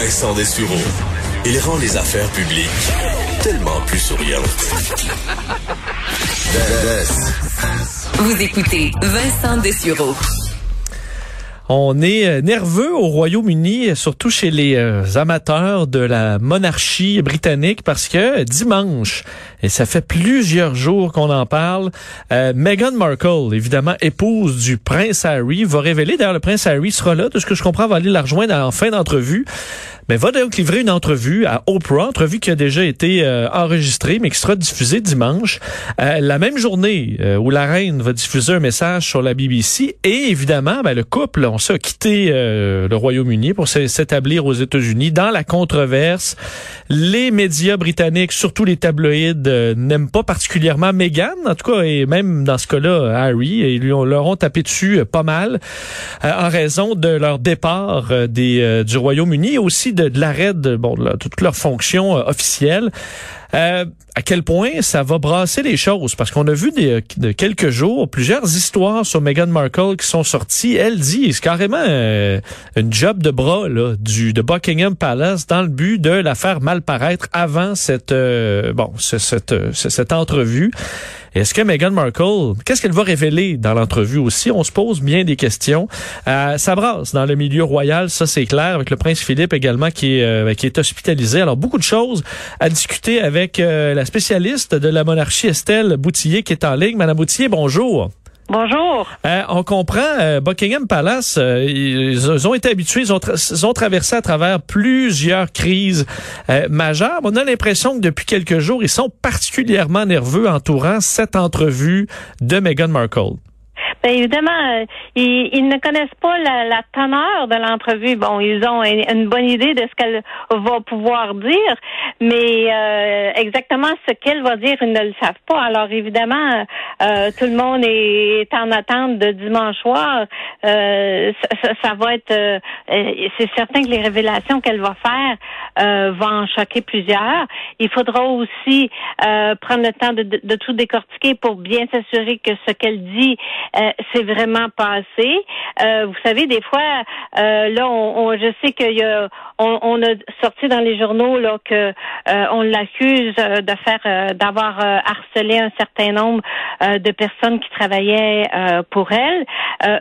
Vincent Dessureau. Il rend les affaires publiques tellement plus souriantes. Vous écoutez Vincent Dessureau. On est euh, nerveux au Royaume-Uni, surtout chez les euh, amateurs de la monarchie britannique, parce que dimanche, et ça fait plusieurs jours qu'on en parle, euh, Meghan Markle, évidemment épouse du prince Harry, va révéler, d'ailleurs le prince Harry sera là, de ce que je comprends, va aller la rejoindre en fin d'entrevue, mais va donc livrer une entrevue à Oprah, entrevue qui a déjà été euh, enregistrée, mais qui sera diffusée dimanche, euh, la même journée euh, où la reine va diffuser un message sur la BBC. Et évidemment, ben, le couple, on a quitté le Royaume-Uni pour s'établir aux États-Unis dans la controverse. Les médias britanniques, surtout les tabloïds, n'aiment pas particulièrement Meghan, en tout cas, et même dans ce cas-là, Harry, et lui, on leur ont tapé dessus pas mal en raison de leur départ des, du Royaume-Uni aussi de, l'arrêt de, bon, de toutes leurs fonctions euh, officielles. Euh, à quel point ça va brasser les choses? Parce qu'on a vu des, de quelques jours plusieurs histoires sur Meghan Markle qui sont sorties. Elle dit c'est carrément euh, une job de bras là, du de Buckingham Palace dans le but de la faire mal paraître avant cette bon cette, cette entrevue. Est-ce que Meghan Markle, qu'est-ce qu'elle va révéler dans l'entrevue aussi? On se pose bien des questions. Euh, ça brasse dans le milieu royal, ça c'est clair, avec le prince Philippe également qui est, euh, hospitalisé. Alors, beaucoup de choses à discuter avec euh, la spécialiste de la monarchie, Estelle Boutillier, qui est en ligne. Madame Boutillier, bonjour. Bonjour. Euh, on comprend, euh, Buckingham Palace, euh, ils, ont été habitués, ils ont, traversé à travers plusieurs crises majeures. On a l'impression que depuis quelques jours, ils sont particulièrement nerveux entourant cette entrevue de Meghan Markle. Bien évidemment, euh, ils, ne connaissent pas la, la teneur de l'entrevue. Bon, ils ont une, bonne idée de ce qu'elle va pouvoir dire, mais euh, exactement ce qu'elle va dire, ils ne le savent pas. Alors évidemment, euh, tout le monde est en attente de dimanche soir. Ça, ça, va être, c'est certain que les révélations qu'elle va faire vont en choquer plusieurs. Il faudra aussi prendre le temps de, de, tout décortiquer pour bien s'assurer que ce qu'elle dit c'est vraiment passé. Euh, vous savez, des fois, euh, là, on, je sais qu'il y a, on, a sorti dans les journaux là que euh, on l'accuse de faire, d'avoir harcelé un certain nombre de personnes qui travaillaient pour elle.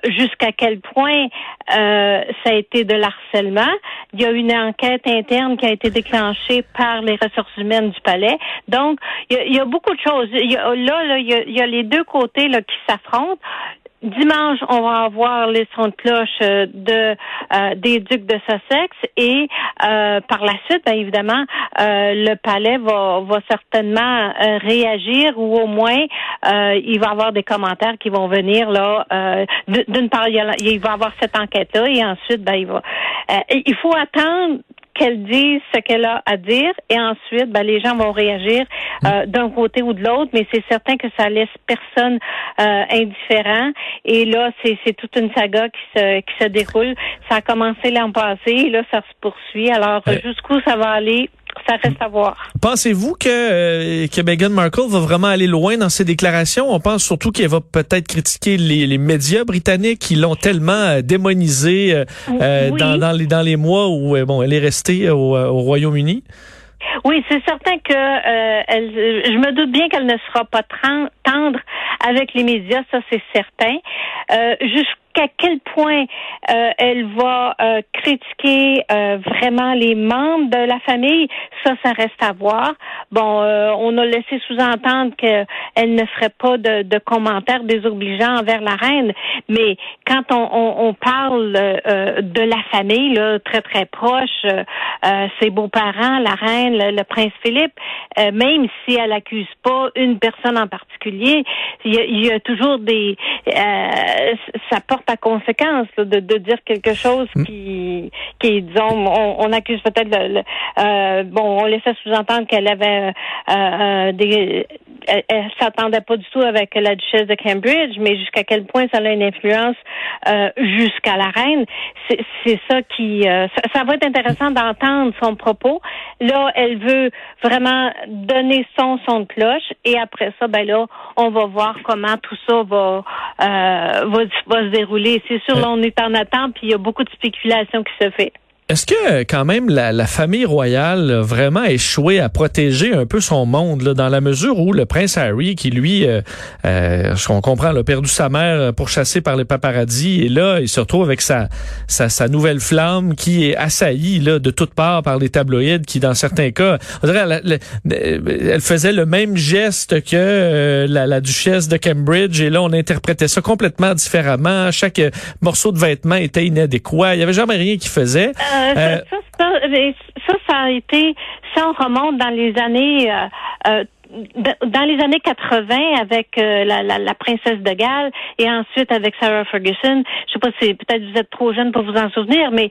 Jusqu'à quel point ça a été de l'harcèlement Il y a une enquête interne qui a été déclenchée par les ressources humaines du palais. Donc, il y a, beaucoup de choses. Il y a, là, il, y a, il y a les deux côtés là, qui s'affrontent. Dimanche, on va avoir les sons de cloche euh, de euh, des ducs de Sussex et euh, par la suite, bien évidemment, le palais va, va certainement réagir ou au moins il va avoir des commentaires qui vont venir là. D'une part, il, va avoir cette enquête là et ensuite, ben il va. il faut attendre qu'elle dise ce qu'elle a à dire et ensuite, ben, les gens vont réagir euh, mm. d'un côté ou de l'autre, mais c'est certain que ça laisse personne euh, indifférent. Et là, c'est, c'est toute une saga qui se, qui se déroule. Ça a commencé l'an passé et là, ça se poursuit. Alors, jusqu'où ça va aller, ça reste à voir. Pensez-vous que, euh, que Meghan Markle va vraiment aller loin dans ses déclarations? On pense surtout qu'elle va peut-être critiquer les, les, médias britanniques qui l'ont tellement euh, démonisée euh, dans, dans, les, dans les mois où bon, elle est restée au, au Royaume-Uni. Oui, c'est certain que euh, elle, je me doute bien qu'elle ne sera pas tendre avec les médias, ça c'est certain. Euh, jusqu'à quel point euh, elle va euh, critiquer euh, vraiment les membres de la famille, ça, ça reste à voir. Bon, on a laissé sous-entendre qu'elle ne ferait pas de, de, commentaires désobligeants envers la reine, mais quand on, on, on parle de la famille, là, très très proche, ses beaux-parents, la reine, le, prince Philippe, même si elle accuse pas une personne en particulier, il y a, il y a toujours des, ça porte à conséquence de, de, dire quelque chose mm. qui, qui, disons, on, accuse peut-être le, euh, bon, on laissait sous-entendre qu'elle avait euh, des elle, elle s'attendait pas du tout avec la duchesse de Cambridge, mais jusqu'à quel point ça a une influence euh, jusqu'à la reine, c'est ça qui ça, ça, va être intéressant d'entendre son propos. Là, elle veut vraiment donner son son de cloche et après ça, ben là, on va voir comment tout ça va va, va se dérouler. C'est sûr, là, on est en attente, puis il y a beaucoup de spéculation qui se fait. Est-ce que quand même la, la, famille royale a vraiment échoué à protéger un peu son monde là, dans la mesure où le prince Harry, qui lui, euh, euh, on comprend, a perdu sa mère pourchassé par les paparazzis, et là il se retrouve avec sa, sa, sa nouvelle flamme qui est assaillie là de toutes parts par les tabloïds, qui dans certains cas, on dirait, elle, faisait le même geste que euh, la, la, duchesse de Cambridge, et là on interprétait ça complètement différemment. Chaque morceau de vêtement était inadéquat. Il y avait jamais rien qui faisait. Euh, euh, ça, ça, ça, a été, ça on remonte dans les années euh, dans les années 80 avec euh, la, la, la, princesse de Galles et ensuite avec Sarah Ferguson. Je sais pas si peut-être vous êtes trop jeune pour vous en souvenir, mais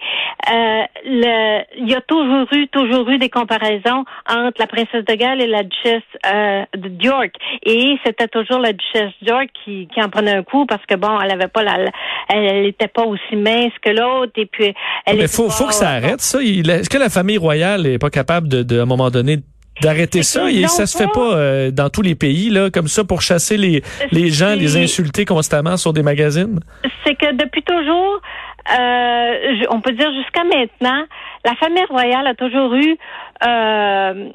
euh, le, il y a toujours eu toujours eu des comparaisons entre la princesse de Galles et la duchesse euh, de York. Et c'était toujours la duchesse York qui, qui en prenait un coup parce que bon, elle avait pas la, elle était pas aussi mince que l'autre et puis elle. Mais faut, faut que ça arrête ça. Est-ce que la famille royale est pas capable de, de à un moment donné d'arrêter ça et ça se fait pas euh, dans tous les pays là comme ça pour chasser les les gens, les insulter constamment sur des magazines? C'est que depuis toujours, euh, on peut dire jusqu'à maintenant, la famille royale a toujours eu euh,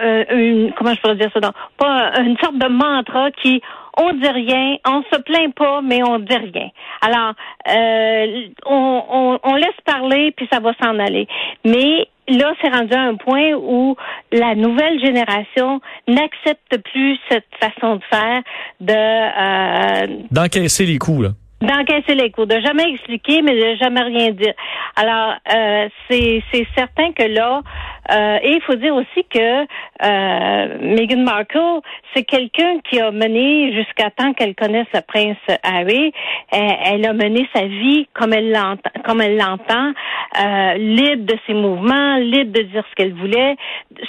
euh une comment je pourrais dire ça pas une sorte de mantra qui on dit rien, on se plaint pas, mais on dit rien. Alors, euh, on, on, on, laisse parler, puis ça va s'en aller. Mais là, c'est rendu à un point où la nouvelle génération n'accepte plus cette façon de faire de euh, d'encaisser les coups là d'encaisser les coups, de jamais expliquer, mais de jamais rien dire. Alors, euh, c'est certain que là, euh, et il faut dire aussi que euh, Meghan Markle, c'est quelqu'un qui a mené jusqu'à temps qu'elle connaisse le prince Harry. Elle, a mené sa vie comme elle l'entend, comme elle l'entend, euh, libre de ses mouvements, libre de dire ce qu'elle voulait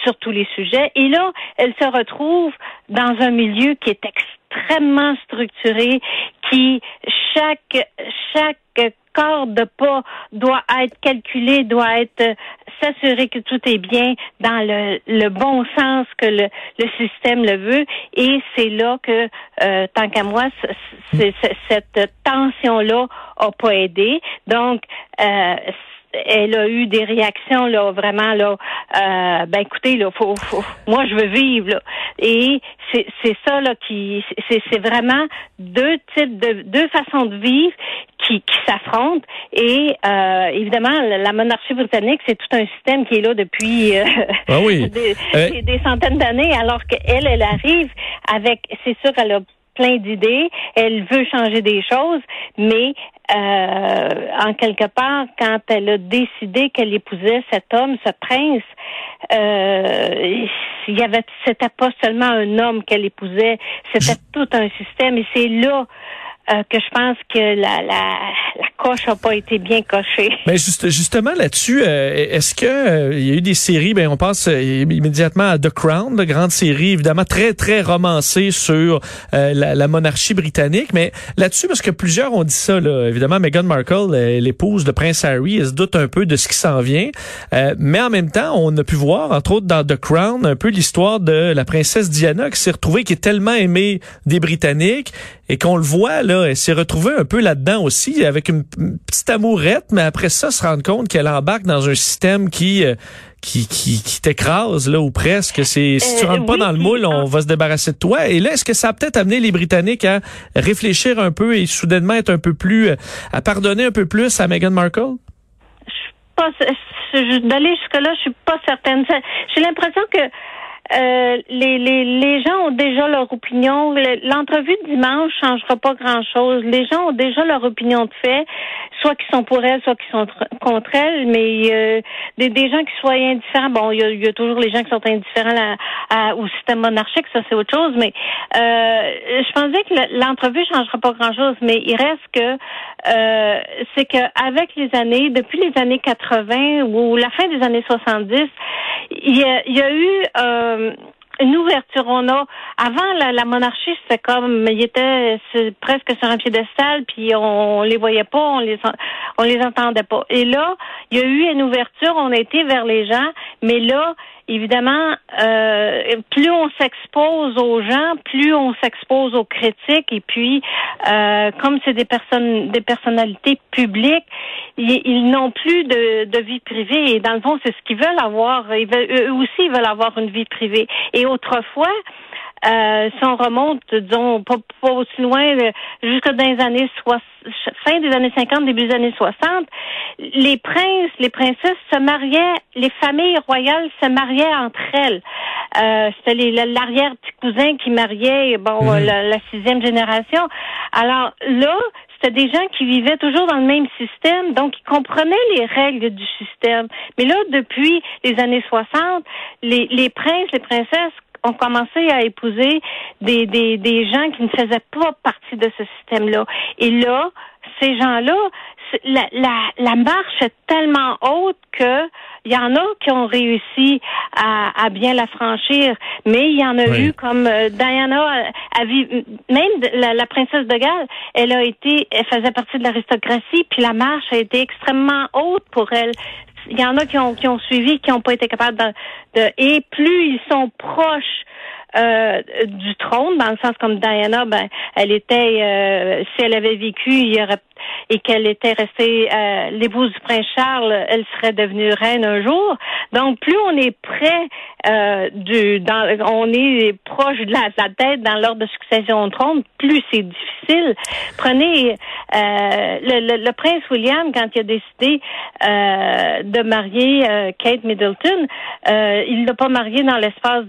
sur tous les sujets. Et là, elle se retrouve dans un milieu qui est extrêmement structuré, qui chaque chaque corps de pas doit être calculé, doit être euh, s'assurer que tout est bien dans le, le bon sens que le, le système le veut. Et c'est là que, euh, tant qu'à moi, cette tension-là a pas aidé. Donc, euh, elle a eu des réactions là vraiment là euh, ben écoutez là faut, moi je veux vivre là. et c'est c'est ça là qui c'est c'est vraiment deux types de deux façons de vivre qui, qui s'affrontent et euh, évidemment la monarchie britannique c'est tout un système qui est là depuis euh, ah oui. des, des, centaines d'années alors qu'elle elle arrive avec c'est sûr elle a plein d'idées, elle veut changer des choses, mais euh, en quelque part, quand elle a décidé qu'elle épousait cet homme, ce prince, euh, il y avait, c'était pas seulement un homme qu'elle épousait, c'était tout un système, et c'est là euh, que je pense que la, la, la coche n'a pas été bien cochée. Mais ben, juste, justement là-dessus, euh, est-ce que euh, il y a eu des séries, ben on pense immédiatement à The Crown, de grande série évidemment très très romancée sur la, la, monarchie britannique, mais là-dessus parce que plusieurs ont dit ça là, évidemment Meghan Markle, l'épouse de Prince Harry, elle se doute un peu de ce qui s'en vient, mais en même temps, on a pu voir entre autres dans The Crown un peu l'histoire de la princesse Diana qui s'est retrouvée qui est tellement aimée des Britanniques et qu'on le voit là elle s'est retrouvée un peu là-dedans aussi, avec une petite amourette, mais après ça, se rendre compte qu'elle embarque dans un système qui euh, qui, qui, qui t'écrase là ou presque. C'est si tu euh, rentres pas dans le moule, on va se débarrasser de toi. Et là, est-ce que ça a peut-être amené les Britanniques à réfléchir un peu et soudainement être un peu plus, euh, à pardonner un peu plus à Meghan Markle? Je suis pas d'aller jusque là, je suis pas certaine. J'ai l'impression que euh, les, les, les gens ont déjà leur opinion. L'entrevue de dimanche changera pas grand-chose. Les gens ont déjà leur opinion de fait, soit qui sont pour elle, soit qui sont contre elle. Mais euh, des, des gens qui soient indifférents, bon, il y a, y a, toujours les gens qui sont indifférents à, au système monarchique, ça c'est autre chose. Mais euh, je pensais que l'entrevue changera pas grand-chose. Mais il reste que euh, c'est qu'avec les années, depuis les années 80 ou la fin des années 70, il y a, y a eu euh, une ouverture. On a avant la, monarchie, c'était comme il était presque sur un piédestal, puis on, les voyait pas, on les on les entendait pas. Et là, il y a eu une ouverture. On a été vers les gens, mais là, évidemment, euh, plus on s'expose aux gens, plus on s'expose aux critiques. Et puis, euh, comme c'est des personnes, des personnalités publiques, ils, n'ont plus de, de, vie privée. Et dans le fond, c'est ce qu'ils veulent avoir. Ils veulent, eux aussi, ils veulent avoir une vie privée. Et autrefois, euh, si on remonte, disons, pas, pas aussi loin, jusque dans les années 60, fin des années 50, début des années 60, les princes, les princesses se mariaient, les familles royales se mariaient entre elles. Euh, C'était l'arrière-petit cousin qui mariait, bon, mhm. la, la, sixième génération. Alors là, c'était des gens qui vivaient toujours dans le même système, donc ils comprenaient les règles du système. Mais là, depuis les années 60, les, les princes, les princesses ont commencé à épouser des, des, des gens qui ne faisaient pas partie de ce système-là. Et là, ces gens-là, la, la, la marche est tellement haute que il y en a qui ont réussi à, à bien la franchir, mais il y en a eu comme euh, Diana, a, même la, la, princesse de Galles, elle a été, elle faisait partie de l'aristocratie, puis la marche a été extrêmement haute pour elle il y en a qui ont, qui ont suivi, qui n'ont pas été capables de, de, Et plus ils sont proches euh, du trône, dans le sens comme Diana, ben, elle était, euh, si elle avait vécu, il y aurait et qu'elle était restée euh, l'épouse du prince Charles, elle serait devenue reine un jour. Donc plus on est près euh, du, dans, on est proche de la, tête dans l'ordre de succession au trône, plus c'est difficile. Prenez euh, le, le, prince William quand il a décidé euh, de marier euh, Kate Middleton, il l'a pas marié dans l'espace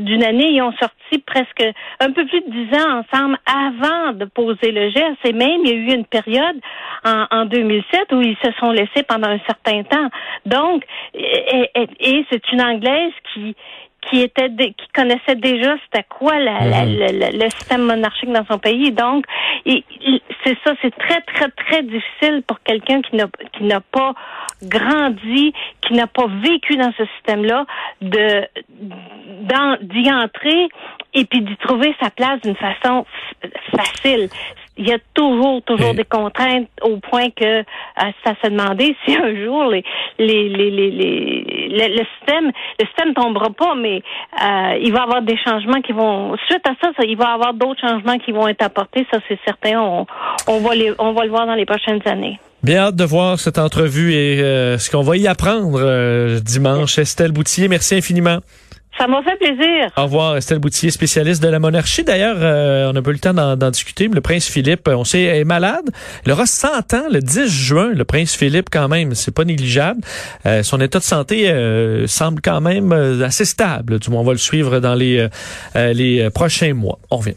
d'une année. Ils ont sorti presque un peu plus de dix ans ensemble avant de poser le geste. Et même il y a eu une période en, en 2007 où ils se sont laissés pendant un certain temps. Donc, et, c'est une Anglaise qui qui était qui connaissait déjà c'était quoi la, mhm. le système monarchique dans son pays. Donc, c'est ça, c'est très très très difficile pour quelqu'un qui n'a qui n'a pas grandi, qui n'a pas vécu dans ce système-là, de d'y entrer et puis d'y trouver sa place d'une façon facile il y a toujours, toujours des contraintes au point que euh, ça se demandait si un jour les, les, les, les, le, système, le système tombera pas, mais euh, il va y avoir des changements qui vont, suite à ça, il va y avoir d'autres changements qui vont être apportés, ça c'est certain. On, on va les, on va le voir dans les prochaines années. Bien hâte de voir cette entrevue et euh, ce qu'on va y apprendre dimanche. Estelle Boutier, merci infiniment. Ça m'a fait plaisir. Au revoir, Estelle Boutier, spécialiste de la monarchie. D'ailleurs, euh, on n'a pas eu le temps d'en discuter, mais le prince Philippe, on sait, est malade. Il aura 100 ans le 10 juin, le prince Philippe, quand même. C'est pas négligeable. Euh, son état de santé euh, semble quand même assez stable. Du moins, on va le suivre dans les, les prochains mois. On revient.